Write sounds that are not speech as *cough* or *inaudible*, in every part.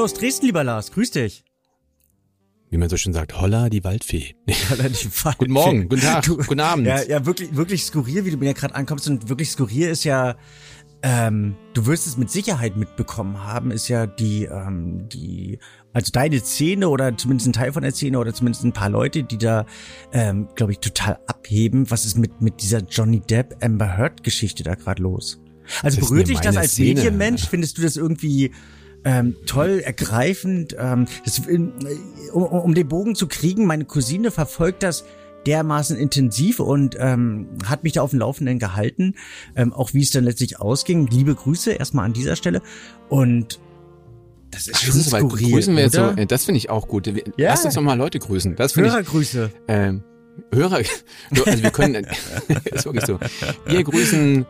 Hallo aus Dresden, lieber Lars, grüß dich. Wie man so schön sagt, holla die Waldfee. *laughs* Holla die Waldfee. Guten Morgen, guten Tag, Du- guten Abend. Ja, ja, wirklich, wirklich skurril, wie du mir ja gerade ankommst. Und wirklich skurril ist ja, ähm, du wirst es mit Sicherheit mitbekommen haben, ist ja die, ähm, die, also deine Szene oder zumindest ein Teil von der Szene oder zumindest ein paar Leute, die da, ähm, glaube ich, total abheben. Was ist mit, mit dieser Johnny Depp Amber Heard Geschichte da gerade los? Also berührt dich das als Szene. Medienmensch? Findest du das irgendwie ähm, toll, ergreifend? Ähm, das, um, um den Bogen zu kriegen, meine Cousine verfolgt das dermaßen intensiv und ähm, hat mich da auf dem Laufenden gehalten, ähm, auch wie es dann letztlich ausging. Liebe Grüße erstmal an dieser Stelle und das ist Ach, schon das ist skurril, grüßen wir jetzt so, äh, das finde ich auch gut. Wir- Ja. Lass uns doch mal Leute grüßen. Das finde ich, Hörergrüße. ähm, Hörer, *laughs* also wir können, *laughs* ist wirklich so. Wir grüßen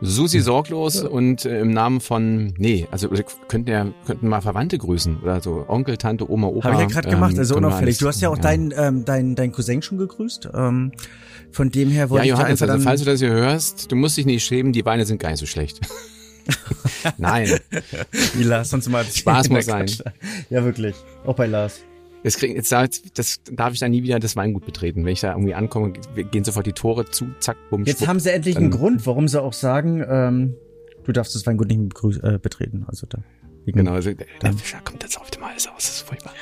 Susi Sorglos und äh, im Namen von, nee, also könnten ja, könnten mal Verwandte grüßen oder so. Onkel, Tante, Oma, Opa. Habe ich ja gerade gemacht, ähm, also können wir unauffällig. Du hast ja auch deinen ähm, dein, dein Cousin schon gegrüßt. Ähm, von dem her Ja, wollte ich da Johannes, einfach also falls du das hier hörst, du musst dich nicht schämen, die Weine sind gar nicht so schlecht. *laughs* Nein, Wie Lars sonst mal Spaß *laughs* muss sein. Ja, wirklich. Auch bei Lars. Das, krieg, jetzt, darf- das darf ich dann nie wieder das Weingut betreten. Wenn ich da irgendwie ankomme, gehen sofort die Tore zu, zack, bumm, Jetzt schwupp. haben sie endlich einen Grund, warum sie auch sagen, ähm, du darfst das Weingut nicht äh, betreten. Also da. Genau, also, Fischer kommt jetzt auf mal alles aus, das ist furchtbar.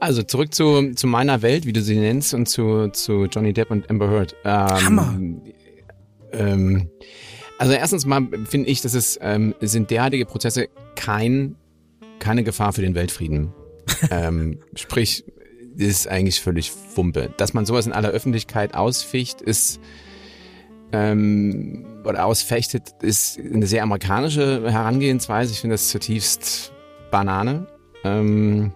Also zurück zu, zu meiner Welt, wie du sie nennst, und zu, zu Johnny Depp und Amber Heard. Ähm, Hammer. Ähm, also erstens mal finde ich, dass es ähm, sind derartige Prozesse kein, keine Gefahr für den Weltfrieden. Ähm, sprich, ist eigentlich völlig Wumpe. Dass man sowas in aller Öffentlichkeit ausficht, ist ähm, oder ausfechtet, ist eine sehr amerikanische Herangehensweise. Ich finde das zutiefst Banane. Ähm,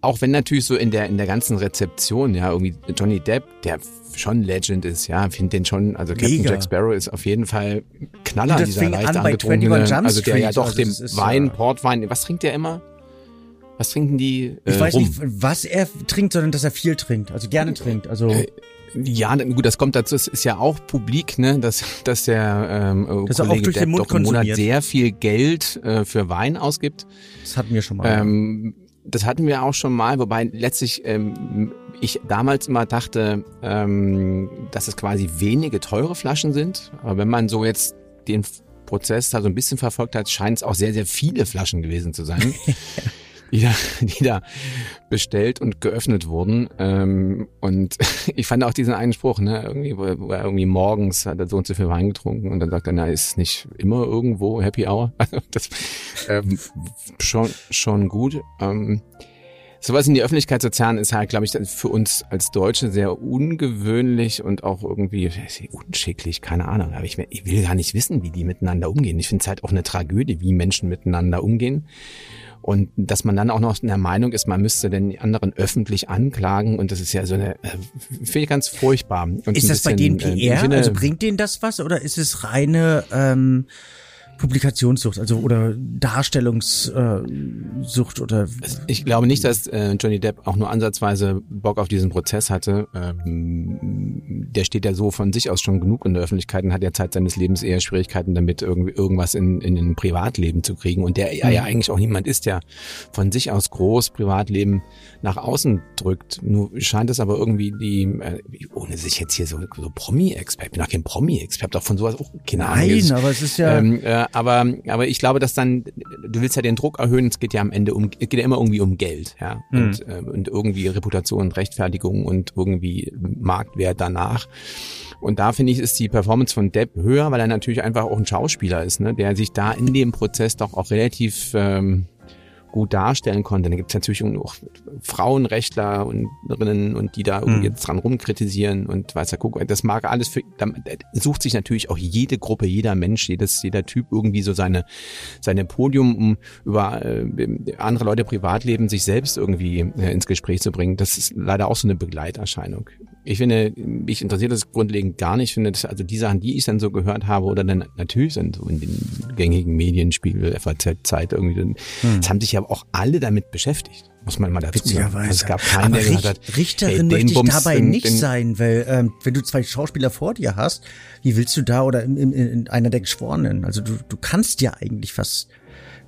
auch wenn natürlich so in der in der ganzen Rezeption, ja, irgendwie Johnny Depp, der schon Legend ist, ja, finde den schon, also Captain Mega. Jack Sparrow ist auf jeden Fall Knaller, dieser leicht an angetrunkene, 21 Jump also der ja doch also dem Wein, äh, Portwein, was trinkt der immer? Was trinken die? Ich äh, weiß rum? nicht, was er trinkt, sondern dass er viel trinkt. Also gerne trinkt. Also Äh, Ja, gut, das kommt dazu. Es ist ja auch publik, ne, dass, dass der ähm, Dass er auch Kollege durch den Depp doch im Monat sehr viel Geld äh, für Wein ausgibt. das hatten wir schon mal. Ähm, das hatten wir auch schon mal, wobei letztlich ähm, ich damals immer dachte, ähm, dass es quasi wenige teure Flaschen sind. Aber wenn man so jetzt den Prozess da so ein bisschen verfolgt hat, scheint es auch sehr, sehr viele Flaschen gewesen zu sein. *laughs* Die da, *laughs* die da bestellt und geöffnet wurden. Ähm, und *laughs* ich fand auch diesen einen Spruch, ne, irgendwie, wo, er- irgendwie morgens hat er so und so viel Wein getrunken und dann sagt er, na, ist nicht immer irgendwo Happy Hour. *laughs* Also das ähm, schon, schon gut. Ähm, sowas in die Öffentlichkeit zu zerren, ist halt, glaube ich, für uns als Deutsche sehr ungewöhnlich und auch irgendwie unschicklich, keine Ahnung. Aber ich, ich will gar nicht wissen, wie die miteinander umgehen. Ich finde es halt auch eine Tragödie, wie Menschen miteinander umgehen. Und dass man dann auch noch in der Meinung ist, man müsste den anderen öffentlich anklagen und das ist ja so eine, äh, finde ich ganz furchtbar. Und ist das bei denen bisschen, äh, ich PR? finde- also bringt denen das was oder ist es reine ähm, Publikationssucht, also oder Darstellungssucht äh, oder Ich glaube nicht, dass äh, Johnny Depp auch nur ansatzweise Bock auf diesen Prozess hatte. Ähm, der steht ja so von sich aus schon genug in der Öffentlichkeit und hat ja Zeit seines Lebens eher Schwierigkeiten damit, irgendwie irgendwas in, in ein Privatleben zu kriegen. Und der ja, ja eigentlich auch niemand ist, der von sich aus groß Privatleben nach außen drückt. Nur scheint es aber irgendwie die, äh, ohne sich jetzt hier so, so Promi-Expert, ich bin auch kein Promi-Expert, doch von sowas auch keine Ahnung. Nein, aber es ist ja ähm, äh, aber, aber ich glaube, dass dann, du willst ja den Druck erhöhen, es geht ja am Ende um, es geht ja immer irgendwie um Geld, ja. Mhm. Und, äh, und irgendwie Reputation und Rechtfertigung und irgendwie Marktwert danach. Und da finde ich, ist die Performance von Depp höher, weil er natürlich einfach auch ein Schauspieler ist, ne, der sich da in dem Prozess doch auch relativ ähm, gut darstellen konnte. Da gibt es natürlich auch Frauenrechtler und Rinnen und die da irgendwie Hm. jetzt dran rumkritisieren und weiß der Kuckuck. Das mag alles für, da sucht sich natürlich auch jede Gruppe, jeder Mensch, jedes, jeder Typ irgendwie so seine, seine Podium, um über äh, andere Leute Privatleben sich selbst irgendwie äh, ins Gespräch zu bringen. Das ist leider auch so eine Begleiterscheinung. Ich finde, mich interessiert das grundlegend gar nicht. Ich finde, dass, also die Sachen, die ich dann so gehört habe oder dann natürlich dann so in den gängigen Medien, Spiegel, FAZ, Zeit irgendwie, dann, das haben sich ja auch alle damit beschäftigt, muss man mal dazu sagen. Also es gab keinen, Aber der Richt- hat, Richterin hey, möchte ich Bums, dabei den- nicht den- sein, weil ähm, wenn du zwei Schauspieler vor dir hast, wie willst du da oder in, in, in einer der Geschworenen? Also du, du kannst ja eigentlich fast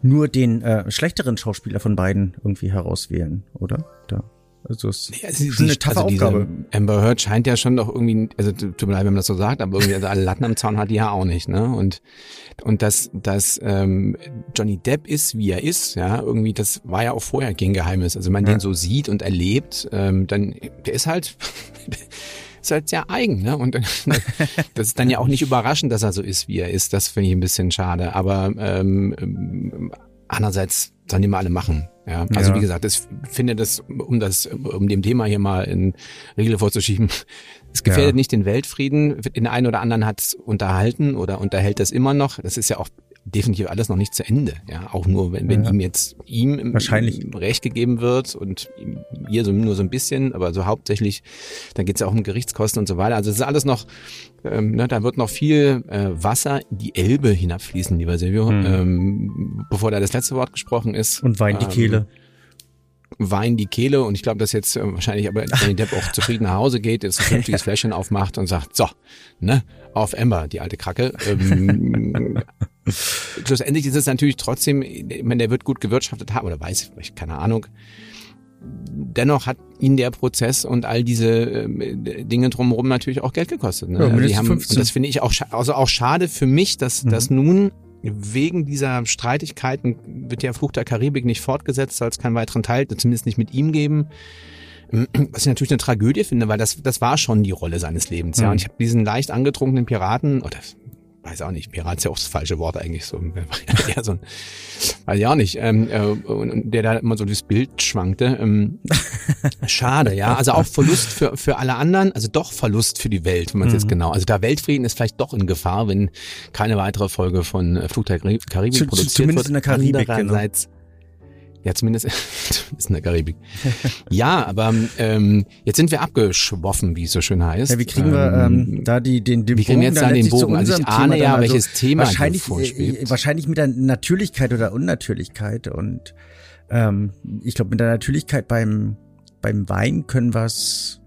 nur den äh, schlechteren Schauspieler von beiden irgendwie herauswählen, oder? Da. Also es ist ja, schon eine taffe also Aufgabe. Amber Heard scheint ja schon doch irgendwie, also tut mir leid, wenn man das so sagt, aber irgendwie also alle Latten am Zaun hat die ja auch nicht, ne? Und und dass dass ähm, Johnny Depp ist, wie er ist, ja, irgendwie das war ja auch vorher kein Geheimnis. Also wenn man ja. den so sieht und erlebt, ähm, dann der ist halt *laughs* ist halt sehr eigen, ne? Und *laughs* das ist dann ja auch nicht überraschend, dass er so ist, wie er ist. Das finde ich ein bisschen schade. Aber ähm, ähm andererseits sollen die mal alle machen. Ja, also ja. wie gesagt, ich finde das, um das, um dem Thema hier mal in Regeln vorzuschieben, es gefährdet ja. nicht den Weltfrieden. Den einen oder anderen hat es unterhalten oder unterhält das immer noch. Das ist ja auch definitiv alles noch nicht zu Ende. Ja, auch nur, wenn, wenn ja. ihm jetzt ihm Wahrscheinlich. Recht gegeben wird und ihr so nur so ein bisschen, aber so hauptsächlich, dann geht es ja auch um Gerichtskosten und so weiter. Also es ist alles noch, ähm, ne, da wird noch viel äh, Wasser in die Elbe hinabfließen, lieber Silvio, mhm. ähm, bevor da das letzte Wort gesprochen ist. Und Wein die ähm, Kehle. Wein die Kehle und ich glaube, dass jetzt äh, wahrscheinlich aber Johnny Depp auch zufrieden nach Hause geht, jetzt ein *laughs* vernünftiges Fläschchen aufmacht und sagt, so, ne, auf Ember, die alte Kracke. Ähm, *laughs* schlussendlich ist es natürlich trotzdem, ich meine, der wird gut gewirtschaftet haben, oder weiß ich, keine Ahnung. Dennoch hat ihn der Prozess und all diese äh, Dinge drumherum natürlich auch Geld gekostet. Ne? Ja, also die haben, und das finde ich auch, also auch schade für mich, dass, mhm. dass nun wegen dieser Streitigkeiten wird ja Fluch der Karibik nicht fortgesetzt, soll es keinen weiteren Teil, zumindest nicht mit ihm geben. Was ich natürlich eine Tragödie finde, weil das, das war schon die Rolle seines Lebens. Ja. Mhm. Und ich habe diesen leicht angetrunkenen Piraten, oder weiß auch nicht, Pirat ist ja auch das falsche Wort eigentlich so. *laughs* ja, so ein, weiß ich auch nicht, ähm, äh, und der da immer so das Bild schwankte. Ähm, *laughs* schade, ja. Also auch Verlust für, für alle anderen, also doch Verlust für die Welt, wenn man es mhm. jetzt genau. Also da Weltfrieden ist vielleicht doch in Gefahr, wenn keine weitere Folge von äh, Flug der Karibik produziert zumindest wird. in der Karibik, genau. Andererseits, genau ja, zumindest, *laughs* zumindest in der Karibik. ja, aber ähm, jetzt sind wir abgeschwoffen, wie es so schön heißt. Ja, wie kriegen wir ähm, ähm da die, den, den wie kriegen wir jetzt da den Bogen? Also ich ahne ja, also welches Thema wahrscheinlich, vorschwebt. Äh, wahrscheinlich mit der Natürlichkeit oder Unnatürlichkeit und ähm, ich glaube mit der Natürlichkeit beim beim Wein können wir es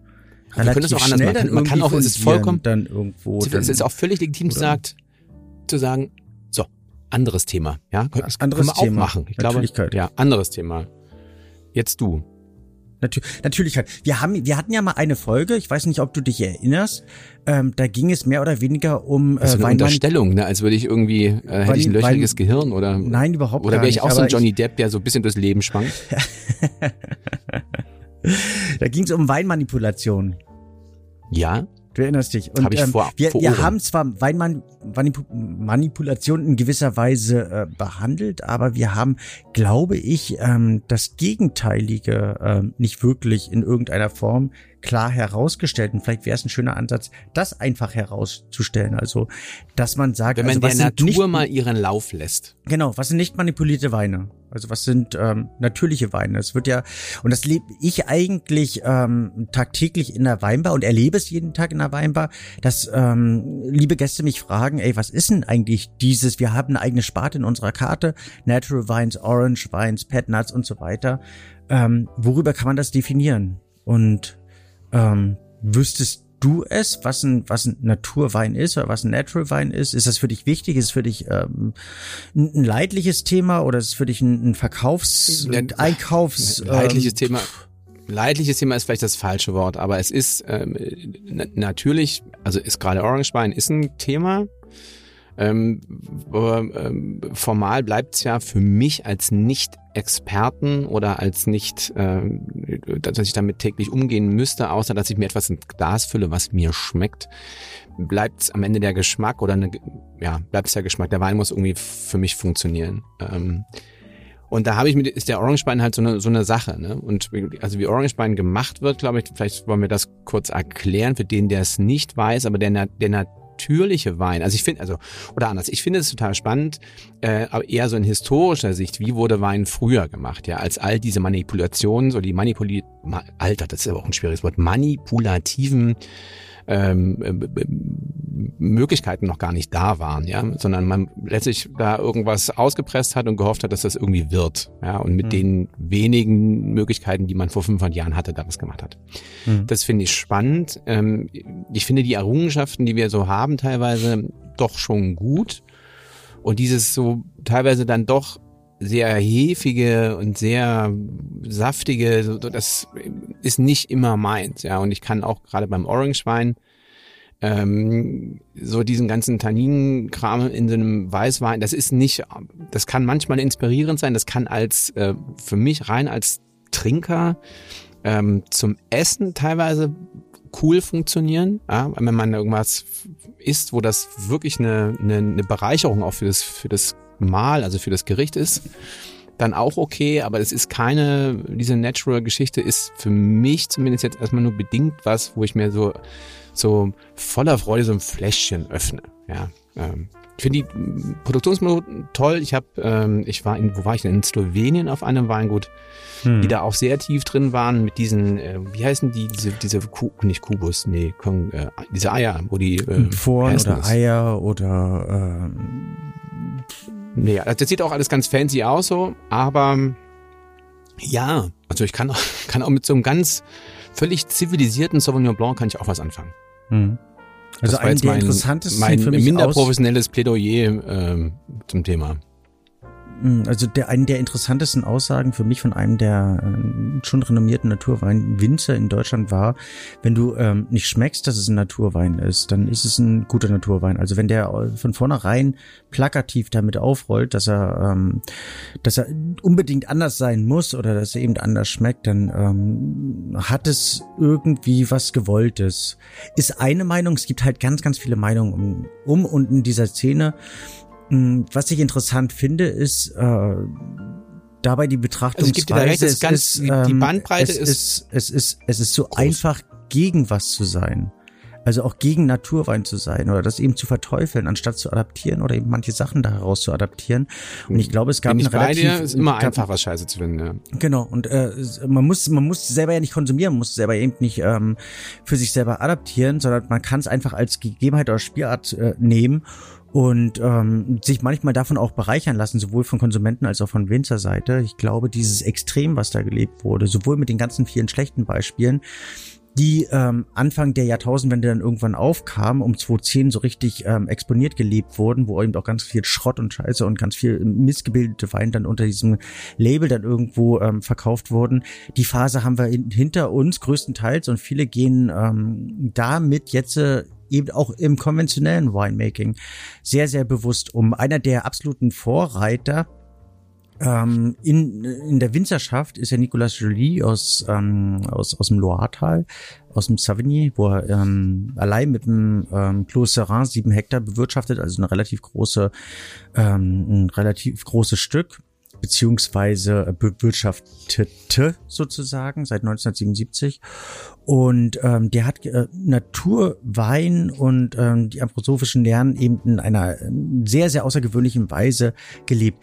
relativ wir auch anders machen. Man kann, man kann auch, es ist vollkommen, dann irgendwo. Es ist auch völlig legitim, sagt, zu sagen, anderes Thema. Ja, das anderes können wir Thema. auch machen. Ich glaube, ja, anderes Thema. Jetzt du. Natür Natürlichkeit. Wir haben, wir hatten ja mal eine Folge. Ich weiß nicht, ob du dich erinnerst. Ähm, da ging es mehr oder weniger um äh, also eine Unterstellung, ne? als würde ich irgendwie äh, hätte ich ein löchriges Wein, Gehirn oder nein überhaupt oder wäre ich nicht, auch so ein Johnny Depp, der so ein bisschen durchs Leben schwankt. *laughs* da ging es um Weinmanipulation. Ja. Du erinnerst dich. Und Hab ich ähm, vor, wir, vor wir haben zwar Weinmanipulation in gewisser Weise äh, behandelt, aber wir haben, glaube ich, ähm, das Gegenteilige äh, nicht wirklich in irgendeiner Form klar herausgestellt. Und vielleicht wäre es ein schöner Ansatz, das einfach herauszustellen. Also, dass man sagt, wenn man also, der Natur nicht, mal ihren Lauf lässt. Genau, was sind nicht manipulierte Weine? Also was sind ähm, natürliche Weine? Es wird ja, und das lebe ich eigentlich ähm, tagtäglich in der Weinbar und erlebe es jeden Tag in der Weinbar, dass ähm, liebe Gäste mich fragen, ey, was ist denn eigentlich dieses? Wir haben eine eigene Sparte in unserer Karte, Natural Wines, Orange Wines, Pet Nuts und so weiter. Ähm, worüber kann man das definieren? Und ähm, wüsstest du es, was ein, was ein Naturwein ist oder was ein Natural Wein ist? Ist das für dich wichtig? Ist es für dich ähm, ein leidliches Thema oder ist es für dich ein, ein Verkaufs-, ein Einkaufs-? Ein leidliches ähm, Thema. Leidliches Thema ist vielleicht das falsche Wort, aber es ist ähm, natürlich, also ist gerade Orange Wein ist ein Thema, ähm, ähm, formal bleibt es ja für mich als Nicht-Experten oder als nicht, äh, dass ich damit täglich umgehen müsste, außer dass ich mir etwas ins Glas fülle, was mir schmeckt, bleibt es am Ende der Geschmack oder eine, ja, bleibt es der Geschmack. Der Wein muss irgendwie für mich funktionieren. Ähm, und da habe ich mit, ist der Orangebein halt so eine, so eine Sache, ne? Und also wie Orangebein gemacht wird, glaube ich, vielleicht wollen wir das kurz erklären für den, der es nicht weiß, aber der, der, natürliche Wein. Also ich finde, also, oder anders, ich finde es total spannend, äh, aber eher so in historischer Sicht, wie wurde Wein früher gemacht, ja, als all diese Manipulationen, so die Manipuli, Alter, das ist aber auch ein schwieriges Wort, manipulativen ähm, äh, Möglichkeiten noch gar nicht da waren, ja, sondern man letztlich da irgendwas ausgepresst hat und gehofft hat, dass das irgendwie wird, ja, und mit mhm. den wenigen Möglichkeiten, die man vor 500 Jahren hatte, da was gemacht hat. Mhm. Das finde ich spannend. Ähm, ich finde die Errungenschaften, die wir so haben, teilweise doch schon gut und dieses so teilweise dann doch sehr hefige und sehr saftige, das ist nicht immer meins, ja. Und ich kann auch gerade beim Orange-Wein ähm, so diesen ganzen Tanninkram in so einem Weißwein, das ist nicht, das kann manchmal inspirierend sein, das kann als äh, für mich rein als Trinker ähm, zum Essen teilweise cool funktionieren, ja, wenn man irgendwas isst, wo das wirklich eine, eine, eine Bereicherung auch für das für das Mahl, also für das Gericht ist, dann auch okay, aber es ist keine, diese Natural-Geschichte ist für mich zumindest jetzt erstmal nur bedingt was, wo ich mir so so voller Freude so ein Fläschchen öffne. Ja, ähm, ich finde die Produktionsmethoden toll. Ich habe, ähm, ich war in, wo war ich denn? In Slowenien auf einem Weingut, hm. die da auch sehr tief drin waren mit diesen, äh, wie heißen die, diese, diese Ku nicht Kubus, nee, Kong, äh, diese Eier, wo die äh, Foren oder Eier oder ähm, Nee, das sieht auch alles ganz fancy aus so, aber ja, also ich kann auch, *laughs* kann auch mit so einem ganz völlig zivilisierten Sauvignon Blanc kann ich auch was anfangen. Mhm. Also ein der mein, interessantesten mein für mich minder professionelles Plädoyer ähm, zum Thema. Hm, also der einen der interessantesten Aussagen für mich von einem der äh, schon renommierten Naturweinwinzer in Deutschland war, wenn du ähm, nicht schmeckst, dass es ein Naturwein ist, dann ist es ein guter Naturwein. Also wenn der von vornherein plakativ damit aufrollt, dass er, ähm, dass er unbedingt anders sein muss oder dass er eben anders schmeckt, dann ähm, hat es irgendwie was Gewolltes. Ist eine Meinung, es gibt halt ganz, ganz viele Meinungen um, um und in dieser Szene. Hm, was ich interessant finde, ist äh, dabei die Betrachtungsweise. Also recht, es ganz, ist, ähm, die Bandbreite es ist, ist, es ist, es ist so groß. einfach gegen was zu sein. Also auch gegen Naturwein zu sein oder das eben zu verteufeln, anstatt zu adaptieren oder eben manche Sachen daraus zu adaptieren. Und ich glaube, es gab Bin eine relativ... Dir, ist immer einfach, was Scheiße zu finden, ja. Genau, und äh, man muss man muss selber ja nicht konsumieren, muss selber eben nicht ähm, für sich selber adaptieren, sondern man kann es einfach als Gegebenheit oder Spielart äh, nehmen und ähm, sich manchmal davon auch bereichern lassen, sowohl von Konsumenten als auch von Winzerseite. Ich glaube, dieses Extrem, was da gelebt wurde, sowohl mit den ganzen vielen schlechten Beispielen, die ähm, Anfang der Jahrtausendwende dann irgendwann aufkamen, um 2010 so richtig ähm, exponiert gelebt wurden, wo eben auch ganz viel Schrott und Scheiße und ganz viel missgebildete Wein dann unter diesem Label dann irgendwo ähm, verkauft wurden. Die Phase haben wir in, hinter uns größtenteils und viele gehen ähm, damit jetzt äh, eben auch im konventionellen Winemaking sehr, sehr bewusst um. Einer der absoluten Vorreiter ähm, in, in der Winzerschaft ist ja Nicolas Joly aus, ähm, aus, aus dem Loiretal, aus dem Savigny, wo er ähm, allein mit dem ähm, Clos Serin sieben Hektar bewirtschaftet, also eine relativ große, ähm, ein relativ großes Stück beziehungsweise bewirtschaftete sozusagen seit 1977. Und ähm, der hat äh, Naturwein und ähm, die anthroposophischen Lernen eben in einer ähm, sehr, sehr außergewöhnlichen Weise gelebt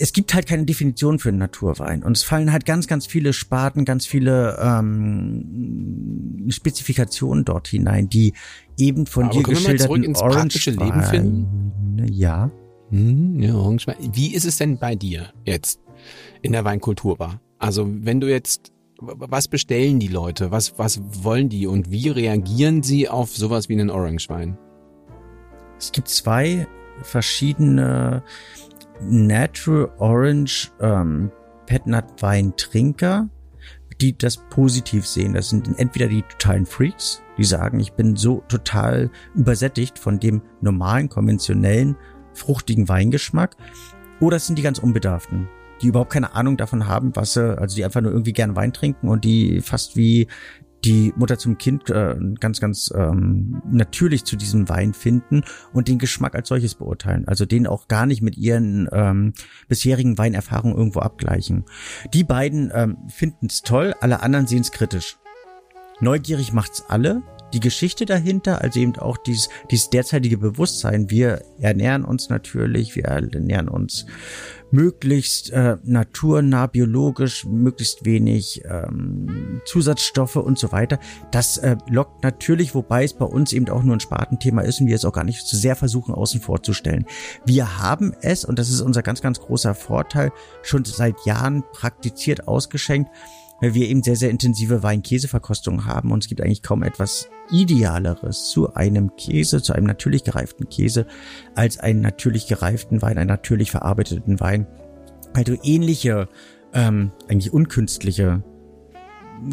es gibt halt keine Definition für einen Naturwein und es fallen halt ganz, ganz viele Sparten, ganz viele ähm, Spezifikationen dort hinein, die eben von Aber dir geschilderten Orange Leben finden? Ja. Hm, ja, Wie ist es denn bei dir jetzt in der Weinkulturbar? Also wenn du jetzt, was bestellen die Leute? Was, was wollen die und wie reagieren sie auf sowas wie einen Orangewein? Es gibt zwei verschiedene Natural Orange ähm, Petnat Weintrinker, die das positiv sehen. Das sind entweder die totalen Freaks, die sagen, ich bin so total übersättigt von dem normalen, konventionellen fruchtigen Weingeschmack. Oder es sind die ganz Unbedarften, die überhaupt keine Ahnung davon haben, was sie, also die einfach nur irgendwie gern Wein trinken und die fast wie die Mutter zum Kind äh, ganz, ganz ähm, natürlich zu diesem Wein finden und den Geschmack als solches beurteilen. Also den auch gar nicht mit ihren ähm, bisherigen Weinerfahrungen irgendwo abgleichen. Die beiden ähm, finden es toll, alle anderen sehen es kritisch. Neugierig macht's alle, die Geschichte dahinter, also eben auch dieses, dieses derzeitige Bewusstsein. Wir ernähren uns natürlich, wir ernähren uns möglichst äh, naturnah, biologisch, möglichst wenig ähm, Zusatzstoffe und so weiter. Das äh, lockt natürlich, wobei es bei uns eben auch nur ein Spartenthema ist und wir es auch gar nicht zu sehr versuchen außen vorzustellen. Wir haben es, und das ist unser ganz, ganz großer Vorteil, schon seit Jahren praktiziert ausgeschenkt weil wir eben sehr, sehr intensive Wein-Käse-Verkostungen haben und es gibt eigentlich kaum etwas Idealeres zu einem Käse, zu einem natürlich gereiften Käse, als einen natürlich gereiften Wein, einen natürlich verarbeiteten Wein. Weil du ähnliche, ähm, eigentlich unkünstliche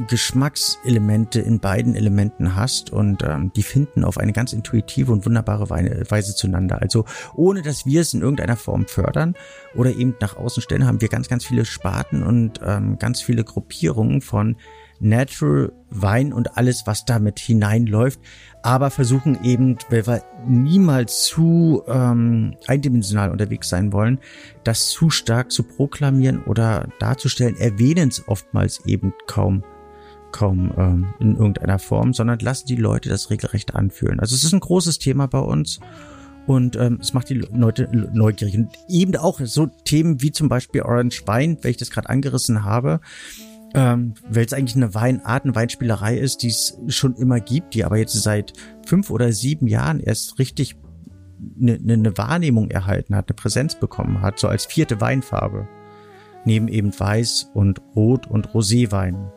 Geschmackselemente in beiden Elementen hast und ähm, die finden auf eine ganz intuitive und wunderbare Weise zueinander. Also ohne dass wir es in irgendeiner Form fördern oder eben nach außen stellen, haben wir ganz, ganz viele Sparten und ähm, ganz viele Gruppierungen von Natural Wein und alles, was damit hineinläuft, aber versuchen eben, weil wir niemals zu ähm, eindimensional unterwegs sein wollen, das zu stark zu proklamieren oder darzustellen, erwähnen es oftmals eben kaum kaum ähm, in irgendeiner Form, sondern lassen die Leute das regelrecht anfühlen. Also es ist ein großes Thema bei uns und ähm, es macht die Leute neugierig. Und eben auch so Themen wie zum Beispiel Orange Wein, wenn ich das gerade angerissen habe, ähm, weil es eigentlich eine Weinart, eine Weinspielerei ist, die es schon immer gibt, die aber jetzt seit fünf oder sieben Jahren erst richtig eine, eine Wahrnehmung erhalten hat, eine Präsenz bekommen hat, so als vierte Weinfarbe. Neben eben Weiß und Rot und Roséwein.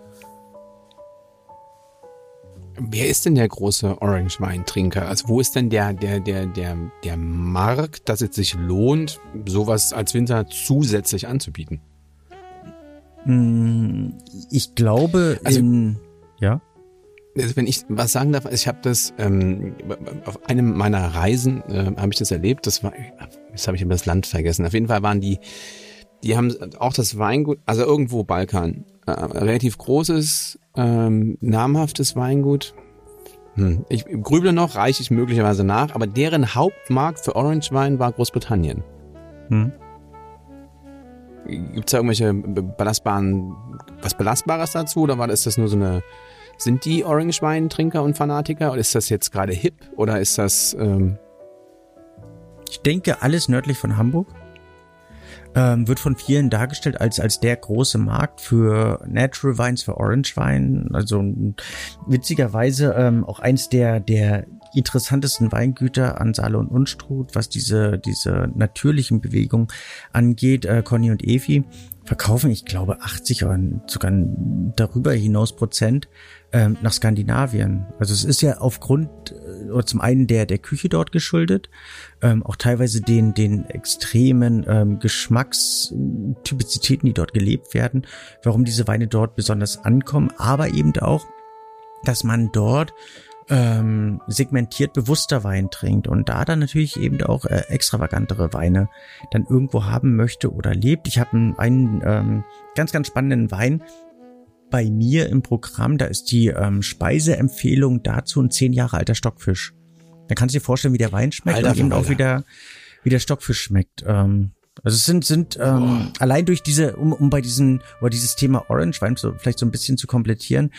Wer ist denn der große Orange-Weintrinker? Also wo ist denn der, der, der, der, der Markt, dass es sich lohnt, sowas als Winter zusätzlich anzubieten? Hm, ich glaube, also, in, ja. Also wenn ich was sagen darf, ich habe das ähm, auf einem meiner Reisen äh, habe ich das erlebt. Das war, jetzt habe ich aber das Land vergessen. Auf jeden Fall waren die, die haben auch das Weingut, also irgendwo Balkan, äh, relativ großes ähm, namhaftes Weingut. Hm. Ich grüble noch, reiche ich möglicherweise nach, aber deren Hauptmarkt für Orange Wein war Großbritannien. Hm. Gibt es da irgendwelche belastbaren, was Belastbares dazu oder war das, ist das nur so eine, sind die Orange Wein-Trinker und Fanatiker oder ist das jetzt gerade hip oder ist das... Ähm ich denke, alles nördlich von Hamburg ähm, wird von vielen dargestellt als, als der große Markt für Natural Wines, für Orange Wein. Also witzigerweise ähm, auch eins der, der interessantesten Weingüter an Saale und Unstrut, was diese, diese natürlichen Bewegungen angeht. Äh, Conny und Evi verkaufen, ich glaube, 80 oder sogar darüber hinaus Prozent ähm, nach Skandinavien. Also es ist ja aufgrund äh, oder zum einen der der Küche dort geschuldet, ähm, auch teilweise den den extremen ähm, Geschmackstypizitäten, die dort gelebt werden, warum diese Weine dort besonders ankommen, aber eben auch, dass man dort ähm, segmentiert bewusster Wein trinkt und da dann natürlich eben auch äh, extravagantere Weine dann irgendwo haben möchte oder lebt. Ich habe einen, einen ähm, ganz, ganz spannenden Wein bei mir im Programm. Da ist die ähm, Speiseempfehlung dazu ein zehn Jahre alter Stockfisch. Da kannst du dir vorstellen, wie der Wein schmeckt Alter, und eben auch wieder wie der Stockfisch schmeckt. Ähm, also es sind, sind ähm, allein durch diese, um, um bei diesem, oder dieses Thema Orange Wein so, vielleicht so ein bisschen zu komplettieren,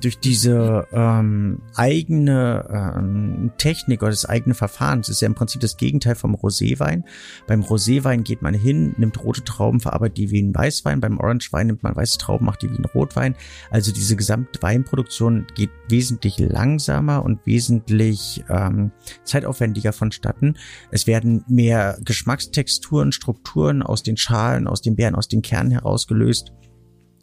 durch diese ähm, eigene ähm, Technik oder das eigene Verfahren, das ist ja im Prinzip das Gegenteil vom Roséwein. Beim Roséwein geht man hin, nimmt rote Trauben, verarbeitet die wie ein Weißwein. Beim Orangewein nimmt man weiße Trauben, macht die wie ein Rotwein. Also diese gesamte Weinproduktion geht wesentlich langsamer und wesentlich ähm, zeitaufwendiger vonstatten. Es werden mehr Geschmackstexturen, Strukturen aus den Schalen, aus den Beeren, aus den Kernen herausgelöst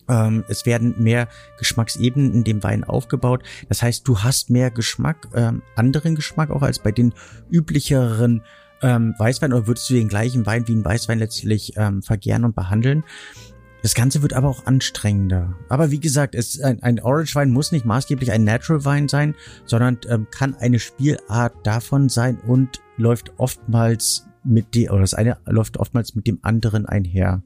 ähm, es werden mehr Geschmacksebenen in dem Wein aufgebaut. Das heißt, du hast mehr Geschmack, ähm, anderen Geschmack auch als bei den üblicheren ähm, Weißwein oder würdest du den gleichen Wein wie ein Weißwein letztlich ähm, vergären und behandeln? Das Ganze wird aber auch anstrengender. Aber wie gesagt, es, ein, ein Orange Wein muss nicht maßgeblich ein Natural Wein sein, sondern ähm, kann eine Spielart davon sein und läuft oftmals mit dem, oder das eine läuft oftmals mit dem anderen einher.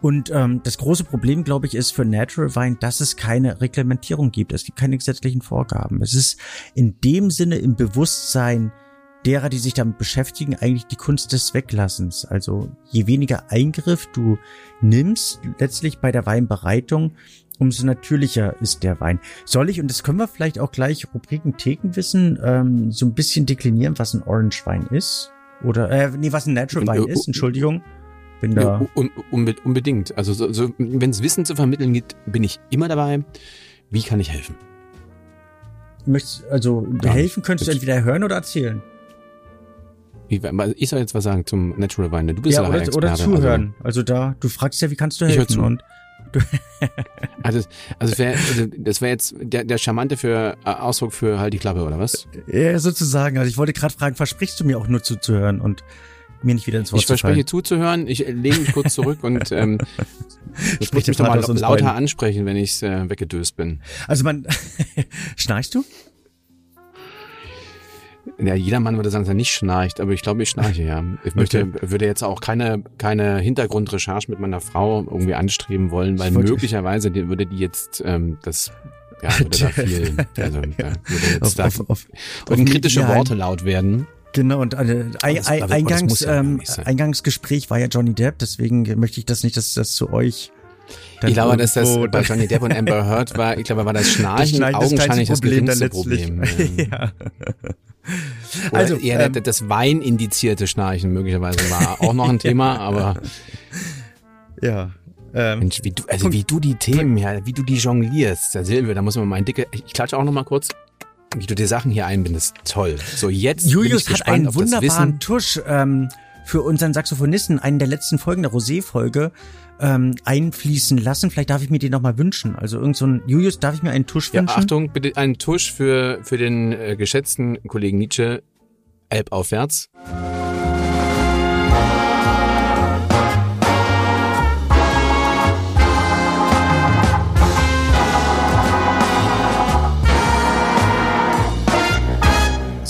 Und ähm, das große Problem, glaube ich, ist für Natural Wine, dass es keine Reglementierung gibt. Es gibt keine gesetzlichen Vorgaben. Es ist in dem Sinne im Bewusstsein derer, die sich damit beschäftigen, eigentlich die Kunst des Weglassens. Also je weniger Eingriff du nimmst, letztlich bei der Weinbereitung, umso natürlicher ist der Wein. Soll ich, und das können wir vielleicht auch gleich Rubriken Theken wissen, ähm, so ein bisschen deklinieren, was ein Orange Wein ist? Oder, äh, nee, was ein Natural Wein ist, Entschuldigung. Bin da. Ja, un, un, unbedingt. Also so, so, wenn es Wissen zu vermitteln gibt, bin ich immer dabei. Wie kann ich helfen? Möchtest, also ja, helfen könntest du entweder hören oder erzählen. Ich soll jetzt was sagen zum Natural Wine. Du bist ja, oder, oder zuhören. Also, also, da, du fragst ja, wie kannst du helfen? Ich zu. Und *laughs* *laughs* also, also, wär, also das wäre jetzt der, der charmante für, äh, Ausdruck für halt die Klappe, oder was? Ja, sozusagen. Also ich wollte gerade fragen, versprichst du mir auch nur zuzuhören? Und mir nicht wieder ins Wort Ich verspreche zuzuhören, ich lege mich kurz zurück und *laughs* ähm, ich möchte mich doch mal lauter ansprechen, wenn ich äh, weggedöst bin. Also man, *laughs* schnarchst du? Ja, jeder Mann würde sagen, dass er nicht schnarcht, aber ich glaube, ich schnarche, ja. Ich möchte, okay. würde jetzt auch keine, keine Hintergrundrecherche mit meiner Frau irgendwie anstreben wollen, weil möglicherweise die, würde die jetzt ähm, das ja, *laughs* würde da viel, also, ja, würde jetzt auf, da, auf, auf, würden kritische Worte laut werden. Genau, und äh, ein, Eingangs, ja ähm, Eingangsgespräch war ja Johnny Depp, deswegen möchte ich das nicht, dass das zu euch ich glaube, dass das bei Johnny Depp und Amber Heard *laughs* war, ich glaube, war das Schnarchen *laughs* das augenscheinlich das, das geringste Problem. ja. also eher ähm, das Wein indizierte Schnarchen möglicherweise war auch noch ein *laughs* Thema, aber ja. Ähm, Mensch, wie du, also wie du die Themen, ja, wie du die jonglierst, der Silvia, da muss man mal ein dicke, ich klatsche auch noch mal kurz, wie du die Sachen hier einbindest, toll. So jetzt Julius bin ich hat einen wunderbaren Tusch ähm, für unseren Saxophonisten, einen der letzten Folgen der Rosé-Folge ähm, einfließen lassen. Vielleicht darf ich mir den nochmal wünschen. Also irgend so ein Julius, darf ich mir einen Tusch wünschen? Ja, Achtung, bitte einen Tusch für, für den äh, geschätzten Kollegen Nietzsche, Elb aufwärts.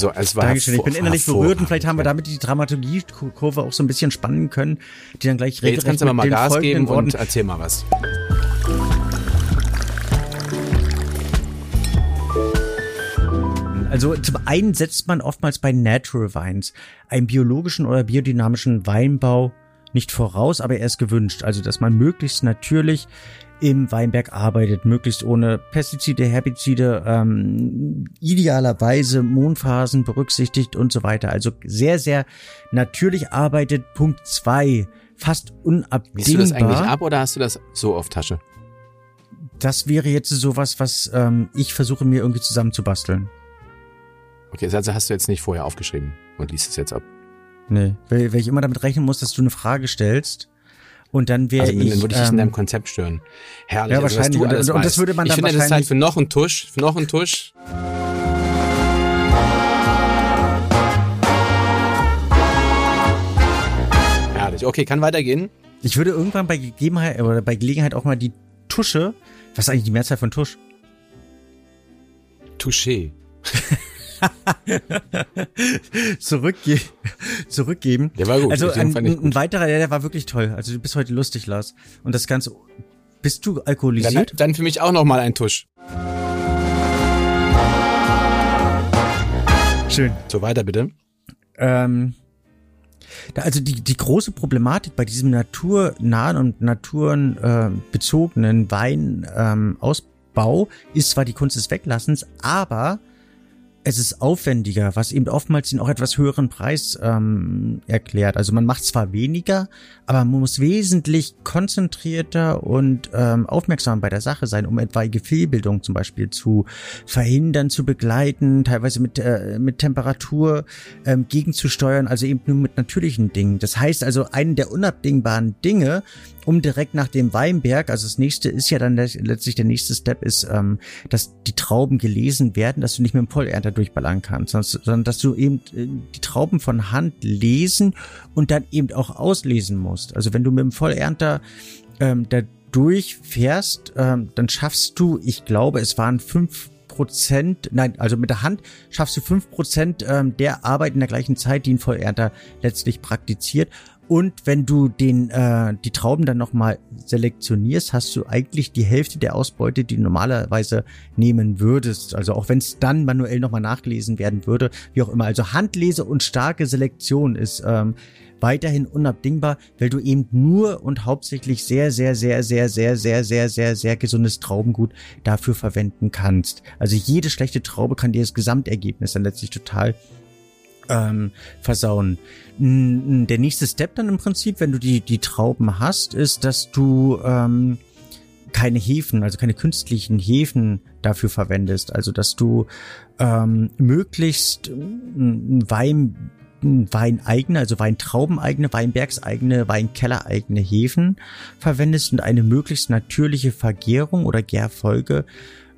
So, es war Dankeschön, ich bin innerlich berührt und vielleicht haben wir damit die Dramaturgie-Kurve auch so ein bisschen spannen können, die dann gleich regelrecht Jetzt kannst du aber mal Gas geben Worten und erzähl mal was. Also zum einen setzt man oftmals bei Natural Wines einen biologischen oder biodynamischen Weinbau nicht voraus, aber er ist gewünscht. Also dass man möglichst natürlich im Weinberg arbeitet, möglichst ohne Pestizide, Herbizide, ähm, idealerweise Mondphasen berücksichtigt und so weiter. Also sehr, sehr natürlich arbeitet. Punkt zwei fast unabdingbar. Liest du das eigentlich ab oder hast du das so auf Tasche? Das wäre jetzt sowas, was ähm, ich versuche mir irgendwie zusammenzubasteln. Okay, also hast du jetzt nicht vorher aufgeschrieben und liest es jetzt ab? Nee, weil, weil ich immer damit rechnen muss, dass du eine Frage stellst und dann wäre also, ich. Dann würde ich ähm, in deinem Konzept stören. Herrlich. Ja, also, wahrscheinlich. Und, und, und, das würde man ich dann finde, das ist Zeit für noch einen Tusch, für noch einen Tusch. Herrlich. Okay, kann weitergehen. Ich würde irgendwann bei Gegebenheit oder bei Gelegenheit auch mal die Tusche, was ist eigentlich die Mehrzahl von Tusch? Touché. *laughs* *laughs* Zurückge zurückgeben. Der war gut. Also ein, ein, weiterer, der, der war wirklich toll. Also du bist heute lustig, Lars. Und das Ganze. Bist du alkoholisiert? Dann, dann für mich auch noch mal ein Tusch. Schön. So weiter bitte. Ähm, also die, die große Problematik bei diesem naturnahen und naturenbezogenen äh, Weinausbau ähm, ist zwar die Kunst des Weglassens, aber es ist aufwendiger, was eben oftmals den auch etwas höheren Preis ähm, erklärt. Also man macht zwar weniger, aber man muss wesentlich konzentrierter und ähm, aufmerksam bei der Sache sein, um etwaige Fehlbildung zum Beispiel zu verhindern, zu begleiten, teilweise mit, äh, mit Temperatur ähm, gegenzusteuern, also eben nur mit natürlichen Dingen. Das heißt also, einen der unabdingbaren Dinge, um direkt nach dem Weinberg, also das nächste ist ja dann letztlich der nächste Step ist, ähm, dass die Trauben gelesen werden, dass du nicht mit dem Vollernter durchballern kannst, sondern dass du eben äh, die Trauben von Hand lesen und dann eben auch auslesen musst. Also wenn du mit dem Vollernter ähm, da durchfährst, ähm, dann schaffst du, ich glaube, es waren fünf Prozent, nein, also mit der Hand schaffst du fünf Prozent ähm, der Arbeit in der gleichen Zeit, die ein Vollernter letztlich praktiziert. Und wenn du den äh, die Trauben dann nochmal selektionierst, hast du eigentlich die Hälfte der Ausbeute, die du normalerweise nehmen würdest. Also auch wenn es dann manuell nochmal nachgelesen werden würde, wie auch immer. Also Handlese und starke Selektion ist ähm, weiterhin unabdingbar, weil du eben nur und hauptsächlich sehr, sehr, sehr, sehr, sehr, sehr, sehr, sehr, sehr gesundes Traubengut dafür verwenden kannst. Also jede schlechte Traube kann dir das Gesamtergebnis dann letztlich total ähm, versauen. Der nächste Step dann im Prinzip, wenn du die, die Trauben hast, ist, dass du ähm, keine Hefen, also keine künstlichen Hefen dafür verwendest. Also dass du ähm, möglichst Wein Weineigene, also Weintraubeneigene, Weinbergseigene, Weinkellereigene Hefen verwendest und eine möglichst natürliche Vergärung oder Gärfolge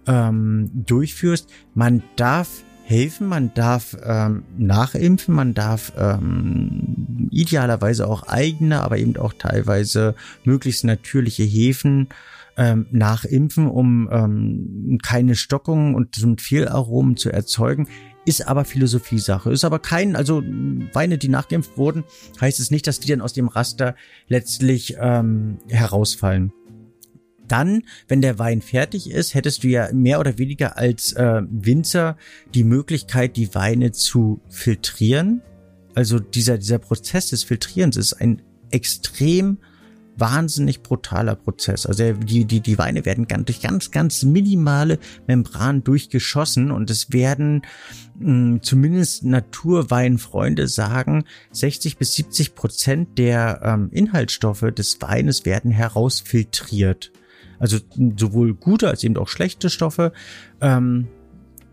ähm, durchführst. Man darf helfen, man darf ähm, nachimpfen, man darf ähm, idealerweise auch eigene, aber eben auch teilweise möglichst natürliche Hefen ähm, nachimpfen, um ähm, keine Stockungen und so viel Aromen zu erzeugen. Ist aber Philosophie-Sache. Ist aber kein, also Weine, die nachgeimpft wurden, heißt es nicht, dass die dann aus dem Raster letztlich ähm, herausfallen dann, wenn der Wein fertig ist, hättest du ja mehr oder weniger als äh, Winzer die Möglichkeit, die Weine zu filtrieren. Also dieser, dieser Prozess des Filtrierens ist ein extrem wahnsinnig brutaler Prozess. Also die, die, die Weine werden durch ganz, ganz minimale Membran durchgeschossen und es werden mh, zumindest Naturweinfreunde sagen, 60 bis 70 Prozent der ähm, Inhaltsstoffe des Weines werden herausfiltriert. Also sowohl gute als eben auch schlechte Stoffe. Ähm,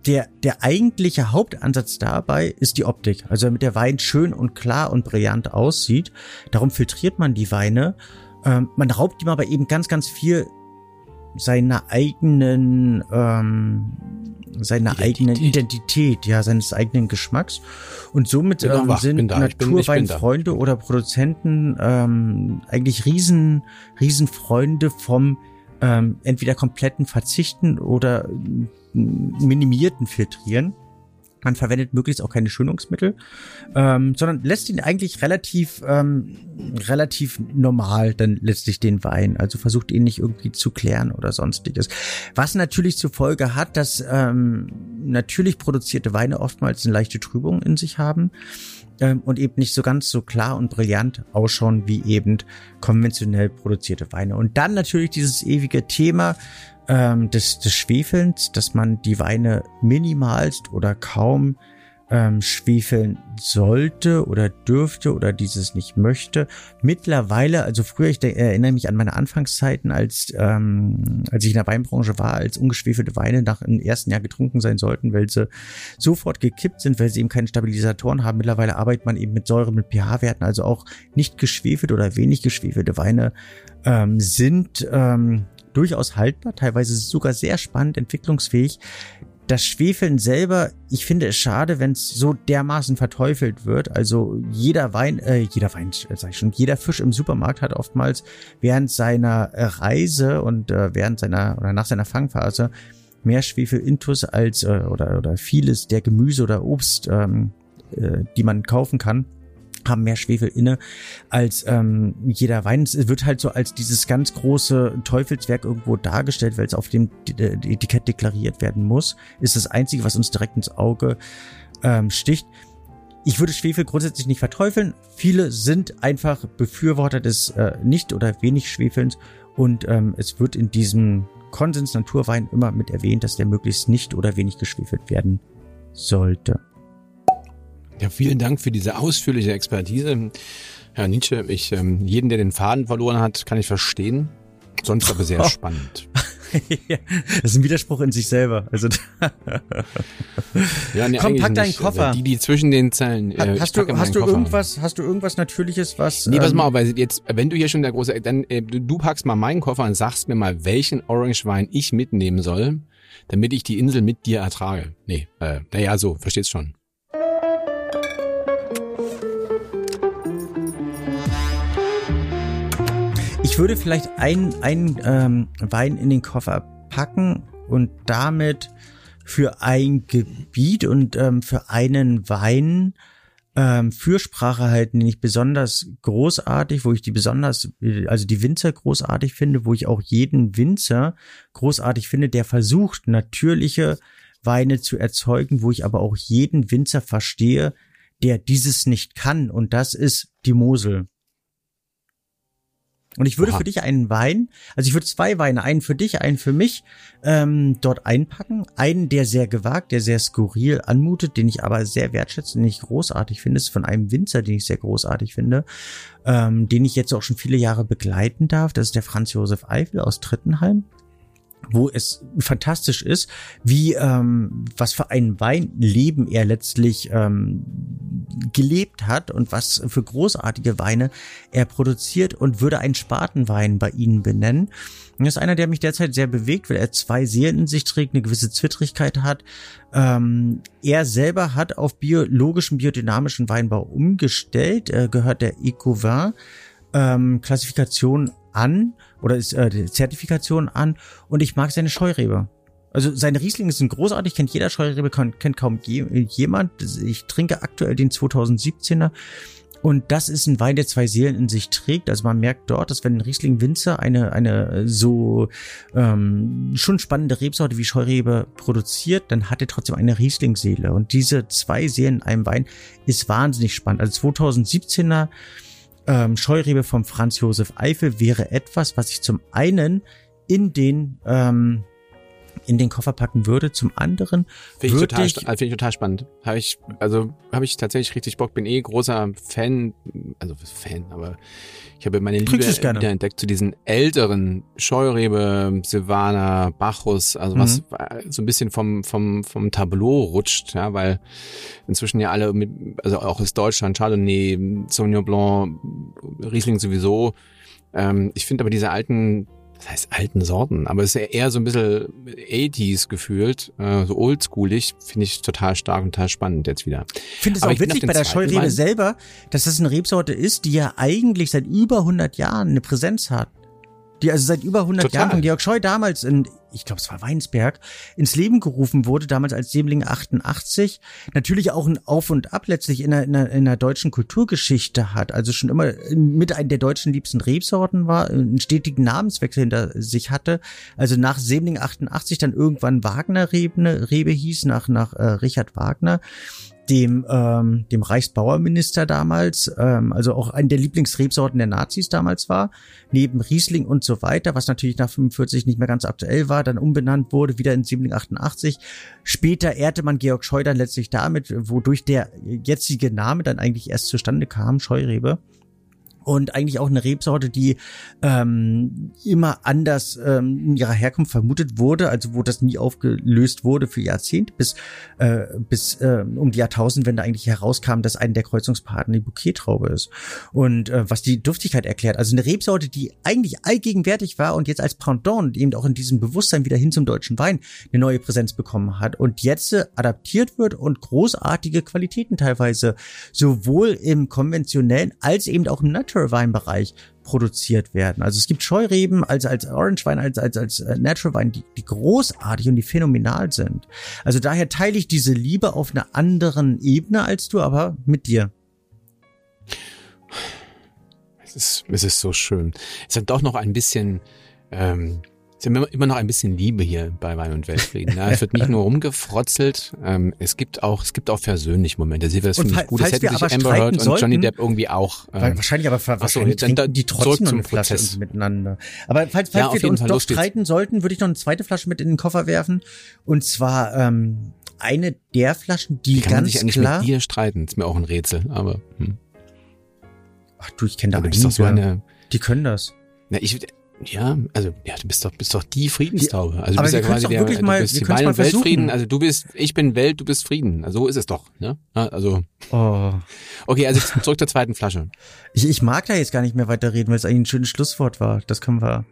der, der eigentliche Hauptansatz dabei ist die Optik. Also damit der Wein schön und klar und brillant aussieht. Darum filtriert man die Weine. Ähm, man raubt ihm aber eben ganz, ganz viel seiner eigenen, ähm, seiner Identität. eigenen Identität, ja, seines eigenen Geschmacks. Und somit ähm, sind Naturweinfreunde oder Produzenten ähm, eigentlich riesen, Riesenfreunde vom ähm, entweder kompletten Verzichten oder minimierten Filtrieren. Man verwendet möglichst auch keine Schönungsmittel, ähm, sondern lässt ihn eigentlich relativ, ähm, relativ normal dann letztlich den Wein. Also versucht ihn nicht irgendwie zu klären oder sonstiges. Was natürlich zur Folge hat, dass ähm, natürlich produzierte Weine oftmals eine leichte Trübung in sich haben ähm, und eben nicht so ganz so klar und brillant ausschauen wie eben konventionell produzierte Weine. Und dann natürlich dieses ewige Thema ähm, des, des Schwefelns, dass man die Weine minimalst oder kaum ähm, schwefeln sollte oder dürfte oder dieses nicht möchte. Mittlerweile, also früher, ich erinnere mich an meine Anfangszeiten, als, ähm, als ich in der Weinbranche war, als ungeschwefelte Weine nach dem ersten Jahr getrunken sein sollten, weil sie sofort gekippt sind, weil sie eben keine Stabilisatoren haben. Mittlerweile arbeitet man eben mit Säure, mit pH-Werten, also auch nicht geschwefelt oder wenig geschwefelte Weine ähm, sind ähm, durchaus haltbar, teilweise sogar sehr spannend, entwicklungsfähig das Schwefeln selber, ich finde es schade, wenn es so dermaßen verteufelt wird. Also jeder Wein, äh, jeder Wein, äh, sag ich schon, jeder Fisch im Supermarkt hat oftmals während seiner Reise und äh, während seiner oder nach seiner Fangphase mehr Schwefelintus als äh, oder oder vieles der Gemüse oder Obst, ähm, äh, die man kaufen kann haben mehr Schwefel inne als ähm, jeder Wein. Es wird halt so als dieses ganz große Teufelswerk irgendwo dargestellt, weil es auf dem Etikett deklariert werden muss. Ist das Einzige, was uns direkt ins Auge ähm, sticht. Ich würde Schwefel grundsätzlich nicht verteufeln. Viele sind einfach Befürworter des äh, nicht oder wenig Schwefelns und ähm, es wird in diesem Konsens Naturwein immer mit erwähnt, dass der möglichst nicht oder wenig geschwefelt werden sollte. Ja, vielen Dank für diese ausführliche Expertise. Herr Nietzsche, ich, ähm, jeden, der den Faden verloren hat, kann ich verstehen. Sonst aber sehr oh. *laughs* spannend. das ist ein Widerspruch in sich selber. Also *laughs* ja, nee, Komm, pack deinen nicht. Koffer. Also die, die zwischen den Zeilen. Äh, hast du, hast du irgendwas, hast du irgendwas Natürliches, was? Nee, ähm, pass mal, weil jetzt, wenn du hier schon der große, dann äh, du, du packst mal meinen Koffer und sagst mir mal, welchen Orange Wein ich mitnehmen soll, damit ich die Insel mit dir ertrage. Nee, äh, naja, so, verstehst schon. Würde vielleicht einen, einen ähm, Wein in den Koffer packen und damit für ein Gebiet und ähm, für einen Wein ähm, Fürsprache halten, den ich besonders großartig, wo ich die besonders, also die Winzer großartig finde, wo ich auch jeden Winzer großartig finde, der versucht, natürliche Weine zu erzeugen, wo ich aber auch jeden Winzer verstehe, der dieses nicht kann. Und das ist die Mosel. Und ich würde Aha. für dich einen Wein, also ich würde zwei Weine, einen für dich, einen für mich, ähm, dort einpacken. Einen, der sehr gewagt, der sehr skurril anmutet, den ich aber sehr wertschätze, den ich großartig finde, ist von einem Winzer, den ich sehr großartig finde, ähm, den ich jetzt auch schon viele Jahre begleiten darf. Das ist der Franz Josef Eifel aus Trittenheim wo es fantastisch ist, wie ähm, was für ein Weinleben er letztlich ähm, gelebt hat und was für großartige Weine er produziert und würde einen Spatenwein bei Ihnen benennen. Und das ist einer, der mich derzeit sehr bewegt, weil er zwei Seelen in sich trägt, eine gewisse Zwittrigkeit hat. Ähm, er selber hat auf biologischen, biodynamischen Weinbau umgestellt, äh, gehört der Ecovin ähm, Klassifikation an oder ist äh, Zertifikation an und ich mag seine Scheurebe. Also seine Rieslinge sind großartig, kennt jeder Scheurebe, kennt kaum je, jemand. Ich trinke aktuell den 2017er und das ist ein Wein, der zwei Seelen in sich trägt. Also man merkt dort, dass wenn ein Riesling Winzer eine, eine so ähm, schon spannende Rebsorte wie Scheurebe produziert, dann hat er trotzdem eine Riesling-Seele. Und diese zwei Seelen in einem Wein ist wahnsinnig spannend. Also 2017er ähm, Scheurebe vom Franz Josef Eifel wäre etwas, was ich zum einen in den ähm, in den Koffer packen würde. Zum anderen finde ich, total, find ich total spannend. Habe ich also habe ich tatsächlich richtig Bock. Bin eh großer Fan, also Fan, aber ich habe meine Liebe wieder entdeckt zu diesen älteren Scheurebe, Silvaner, Bacchus, also mhm. was so ein bisschen vom vom vom Tableau rutscht, ja, weil inzwischen ja alle mit, also auch aus Deutschland Chardonnay, Sauvignon Blanc, Riesling sowieso. Ähm, ich finde aber diese alten das heißt alten Sorten, aber es ist eher so ein bisschen 80s gefühlt, äh, so oldschoolig, finde ich total stark und total spannend jetzt wieder. Ich finde es auch witzig bei der Scheurebe selber, dass das eine Rebsorte ist, die ja eigentlich seit über 100 Jahren eine Präsenz hat die also seit über 100 Total. Jahren von Georg Scheu damals in, ich glaube es war Weinsberg, ins Leben gerufen wurde, damals als Sämling 88, natürlich auch ein Auf und Ab letztlich in der, in der, in der deutschen Kulturgeschichte hat, also schon immer mit einem der deutschen liebsten Rebsorten war, einen stetigen Namenswechsel hinter sich hatte, also nach Sämling 88 dann irgendwann Wagner Rebe, Rebe hieß, nach, nach äh, Richard Wagner dem, ähm, dem Reichsbauerminister damals, ähm, also auch eine der Lieblingsrebsorten der Nazis damals war, neben Riesling und so weiter, was natürlich nach 45 nicht mehr ganz aktuell war, dann umbenannt wurde, wieder in 788. Später ehrte man Georg Scheu dann letztlich damit, wodurch der jetzige Name dann eigentlich erst zustande kam, Scheurebe und eigentlich auch eine Rebsorte, die ähm, immer anders ähm, in ihrer Herkunft vermutet wurde, also wo das nie aufgelöst wurde für Jahrzehnte, bis, äh, bis äh, um die Jahrtausendwende eigentlich herauskam, dass eine der Kreuzungspartner die Bouquet-Traube ist. Und äh, was die Duftigkeit erklärt, also eine Rebsorte, die eigentlich allgegenwärtig war und jetzt als Pendant eben auch in diesem Bewusstsein wieder hin zum deutschen Wein eine neue Präsenz bekommen hat und jetzt äh, adaptiert wird und großartige Qualitäten teilweise sowohl im konventionellen als eben auch im Natural Natural Weinbereich produziert werden. Also es gibt Scheureben als als Orange Wein als als als äh, Natural Wein, die, die großartig und die phänomenal sind. Also daher teile ich diese Liebe auf einer anderen Ebene als du, aber mit dir. Es ist es ist so schön. Es hat doch noch ein bisschen ähm, es ist immer noch ein bisschen Liebe hier bei Wein und Weltfrieden. Ja, es wird nicht nur *laughs* rumgefrotzelt, ähm, es gibt auch, es gibt auch versöhnliche Momente. Das finde ich gut. Das hätte sich Amber Heard und Johnny Depp irgendwie auch. Ähm, wahrscheinlich aber wahrscheinlich so, dann, die trotzdem noch eine Flasche Prozess. miteinander. Aber falls, falls ja, wir uns Fall doch streiten sollten, würde ich noch eine zweite Flasche mit in den Koffer werfen. Und zwar ähm, eine der Flaschen, die Wie kann ganz man sich eigentlich klar. mit dir streiten? Ist mir auch ein Rätsel, aber. Hm. Ach du, ich kenne da einige. So eine, die können das. Na, ich, ja, also ja, du bist doch bist doch die Friedenstaube. Also du bist ja quasi der du mal, bist die Wein- und Weltfrieden. Also du bist, ich bin Welt, du bist Frieden. Also so ist es doch. Ne? Also oh. okay, also zurück zur zweiten Flasche. Ich, ich mag da jetzt gar nicht mehr weiterreden, weil es eigentlich ein schönes Schlusswort war. Das können wir.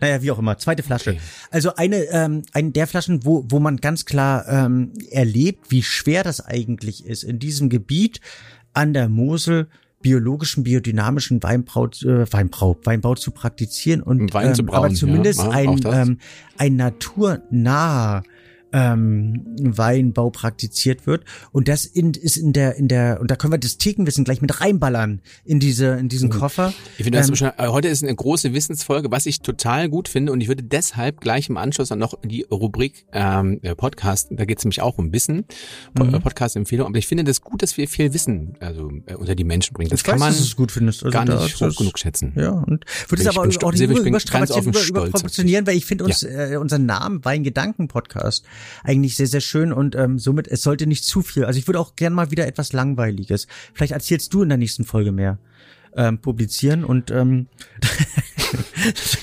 Naja, wie auch immer. Zweite Flasche. Okay. Also eine, ähm, eine der Flaschen, wo, wo man ganz klar ähm, erlebt, wie schwer das eigentlich ist, in diesem Gebiet an der Mosel biologischen, biodynamischen Weinbrau, äh, Weinbrau, Weinbau zu praktizieren und Wein ähm, zu brauen, aber zumindest ja, ein, ähm, ein naturnaher ähm, Weinbau praktiziert wird. Und das in, ist in der, in der, und da können wir das Thekenwissen gleich mit reinballern in diese, in diesen mhm. Koffer. Ich finde, ähm, schon, äh, heute ist eine große Wissensfolge, was ich total gut finde. Und ich würde deshalb gleich im Anschluss dann noch die Rubrik ähm, äh, Podcast, da geht es nämlich auch um Wissen, mhm. Podcast-Empfehlung. Aber ich finde das gut, dass wir viel Wissen also äh, unter die Menschen bringen. Das ich kann weiß, man dass gut findest. Also gar nicht hoch genug schätzen. Ja, und würde es aber auch nicht über, überstrapazieren, über, überproportionieren, weil ich finde uns ja. äh, unseren Namen Weingedanken-Podcast eigentlich sehr, sehr schön und ähm, somit, es sollte nicht zu viel. Also ich würde auch gern mal wieder etwas Langweiliges. Vielleicht erzählst du in der nächsten Folge mehr. Ähm, publizieren und ähm,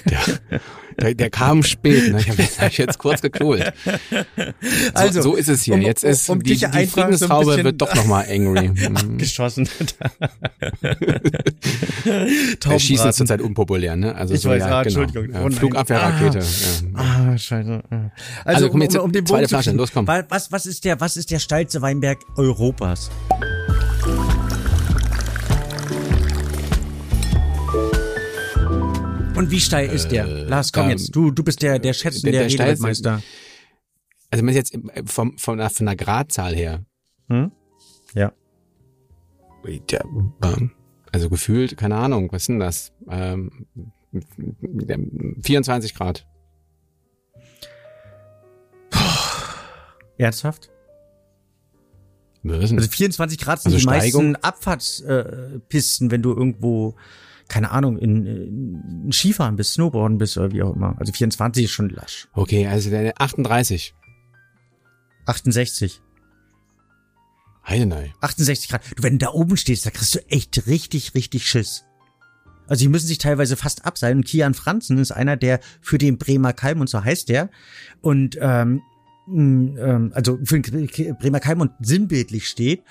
der, der, der kam spät, ne? ich habe hab jetzt kurz geklult. So, Also, so ist es hier. um- Jetzt ist um die, dich die so ein Friedenshaube bisschen- wird doch nochmal angry. *laughs* Geschossen. Wir *laughs* schießen zurzeit unpopulär, ne? Also Ich so, weiß, ja, ah, genau. Entschuldigung. Nein. Flugabwehrrakete. Ah. Ja. Ah, scheiße. Also, Also, komm, jetzt um, um den zweite Flasche, los, komm. wa- Was, was ist der, was ist der steilste Weinberg Europas? Und wie steil ist der? Lars, komm ähm, jetzt. Du, du bist der, der Schätzende, der- der, der steilste- Redeweltmeister. Also wenn jetzt vom, von, der, von der Gradzahl her, Hm? Ja. der, ähm, also gefühlt, keine Ahnung, was sind das? Ähm, 24 Grad. Ernsthaft? Wir wissen. Also 24 Grad sind Also die Steigung? meisten Abfahrtspisten, äh, wenn du irgendwo, keine Ahnung, in, in Skifahren bist, Snowboarden bist oder wie auch immer. Also 24 ist schon lasch. okay, also der 38. 68. Heidenei. 68 Grad. Du, wenn du da oben stehst, da kriegst du echt richtig, richtig Schiss. Also die müssen sich teilweise fast abseilen. Und Kian Franzen ist einer, der für den Bremer Kalm und so heißt der. Und ähm, ähm, also für den Bremer Kalm und sinnbildlich steht.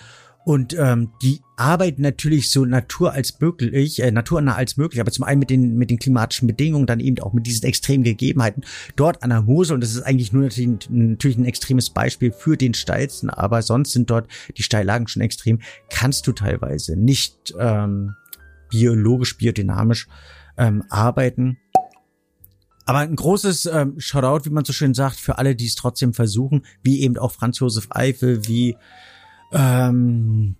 Und ähm, die arbeiten natürlich so natur als möglich, äh, naturnah als möglich, aber zum einen mit den mit den klimatischen Bedingungen, dann eben auch mit diesen extremen Gegebenheiten dort an der Mosel. Und das ist eigentlich nur natürlich, natürlich ein extremes Beispiel für den steilsten, aber sonst sind dort die Steillagen schon extrem. Kannst du teilweise nicht ähm, biologisch, biodynamisch ähm, arbeiten. Aber ein großes ähm, Shoutout, wie man so schön sagt, für alle, die es trotzdem versuchen, wie eben auch Franz Josef Eifel, wie ähm,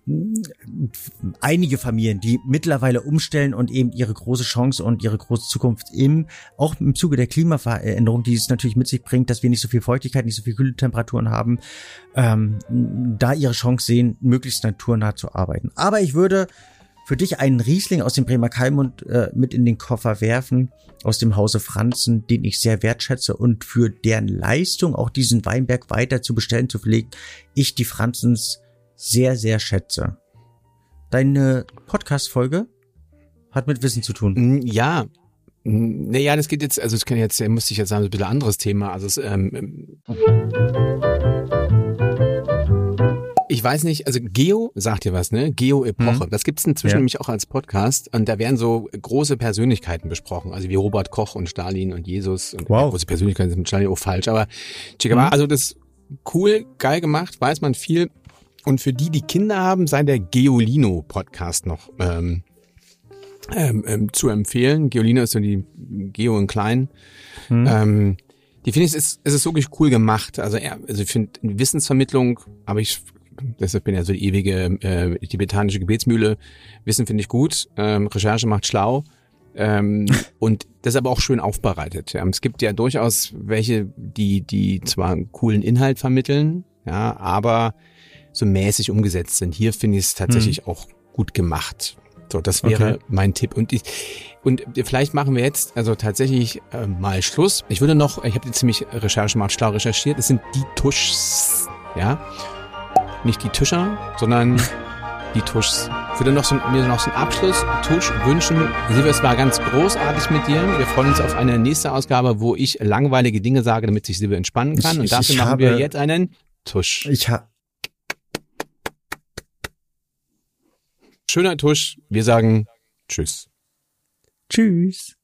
einige Familien, die mittlerweile umstellen und eben ihre große Chance und ihre große Zukunft im, auch im Zuge der Klimaveränderung, die es natürlich mit sich bringt, dass wir nicht so viel Feuchtigkeit, nicht so viel Kühltemperaturen haben, ähm, da ihre Chance sehen, möglichst naturnah zu arbeiten. Aber ich würde für dich einen Riesling aus dem Bremer Kalmund äh, mit in den Koffer werfen, aus dem Hause Franzen, den ich sehr wertschätze und für deren Leistung auch diesen Weinberg weiter zu bestellen, zu pflegen, ich die Franzens sehr, sehr schätze. Deine Podcast-Folge hat mit Wissen zu tun. Ja. Naja, das geht jetzt, also das kann jetzt, musste ich jetzt sagen, ein bisschen anderes Thema. Also es, ähm, ich weiß nicht, also Geo sagt dir was, ne? Geo-Epoche. Mhm. Das gibt's inzwischen Ja. nämlich auch als Podcast und da werden so große Persönlichkeiten besprochen, also wie Robert Koch und Stalin und Jesus. Und Wow. Große Persönlichkeiten sind mit Stalin auch falsch, aber Guevara, Mhm. also das cool, geil gemacht, weiß man viel. Und für die, die Kinder haben, sei der Geolino-Podcast noch ähm, ähm, ähm, zu empfehlen. Geolino ist so die Geo in klein. Mhm. Ähm, die finde ich, es ist, es ist wirklich cool gemacht. Also, er, also ich finde Wissensvermittlung, aber ich, deshalb bin ja so die ewige äh, tibetanische Gebetsmühle. Wissen finde ich gut. Ähm, Recherche macht schlau. Ähm, *laughs* und das ist aber auch schön aufbereitet. Ja. Es gibt ja durchaus welche, die, die zwar einen coolen Inhalt vermitteln, ja, aber so mäßig umgesetzt sind. Hier finde ich es tatsächlich auch gut gemacht. So, das wäre Okay. mein Tipp. Und ich, und vielleicht machen wir jetzt also tatsächlich äh, mal Schluss. Ich würde noch, ich habe jetzt ziemlich Recherche macht schlau recherchiert. Es sind die Tuschs, ja, nicht die Tischer, sondern *laughs* die Tuschs. Ich würde noch so, mir noch so einen Abschluss-Tusch wünschen. Silvia, es war ganz großartig mit dir. Wir freuen uns auf eine nächste Ausgabe, wo ich langweilige Dinge sage, damit sich Silvia entspannen kann. Ich- Und dafür machen habe- wir jetzt einen Tusch. Ich ha Schöner Tusch. Wir sagen Tschüss. Tschüss.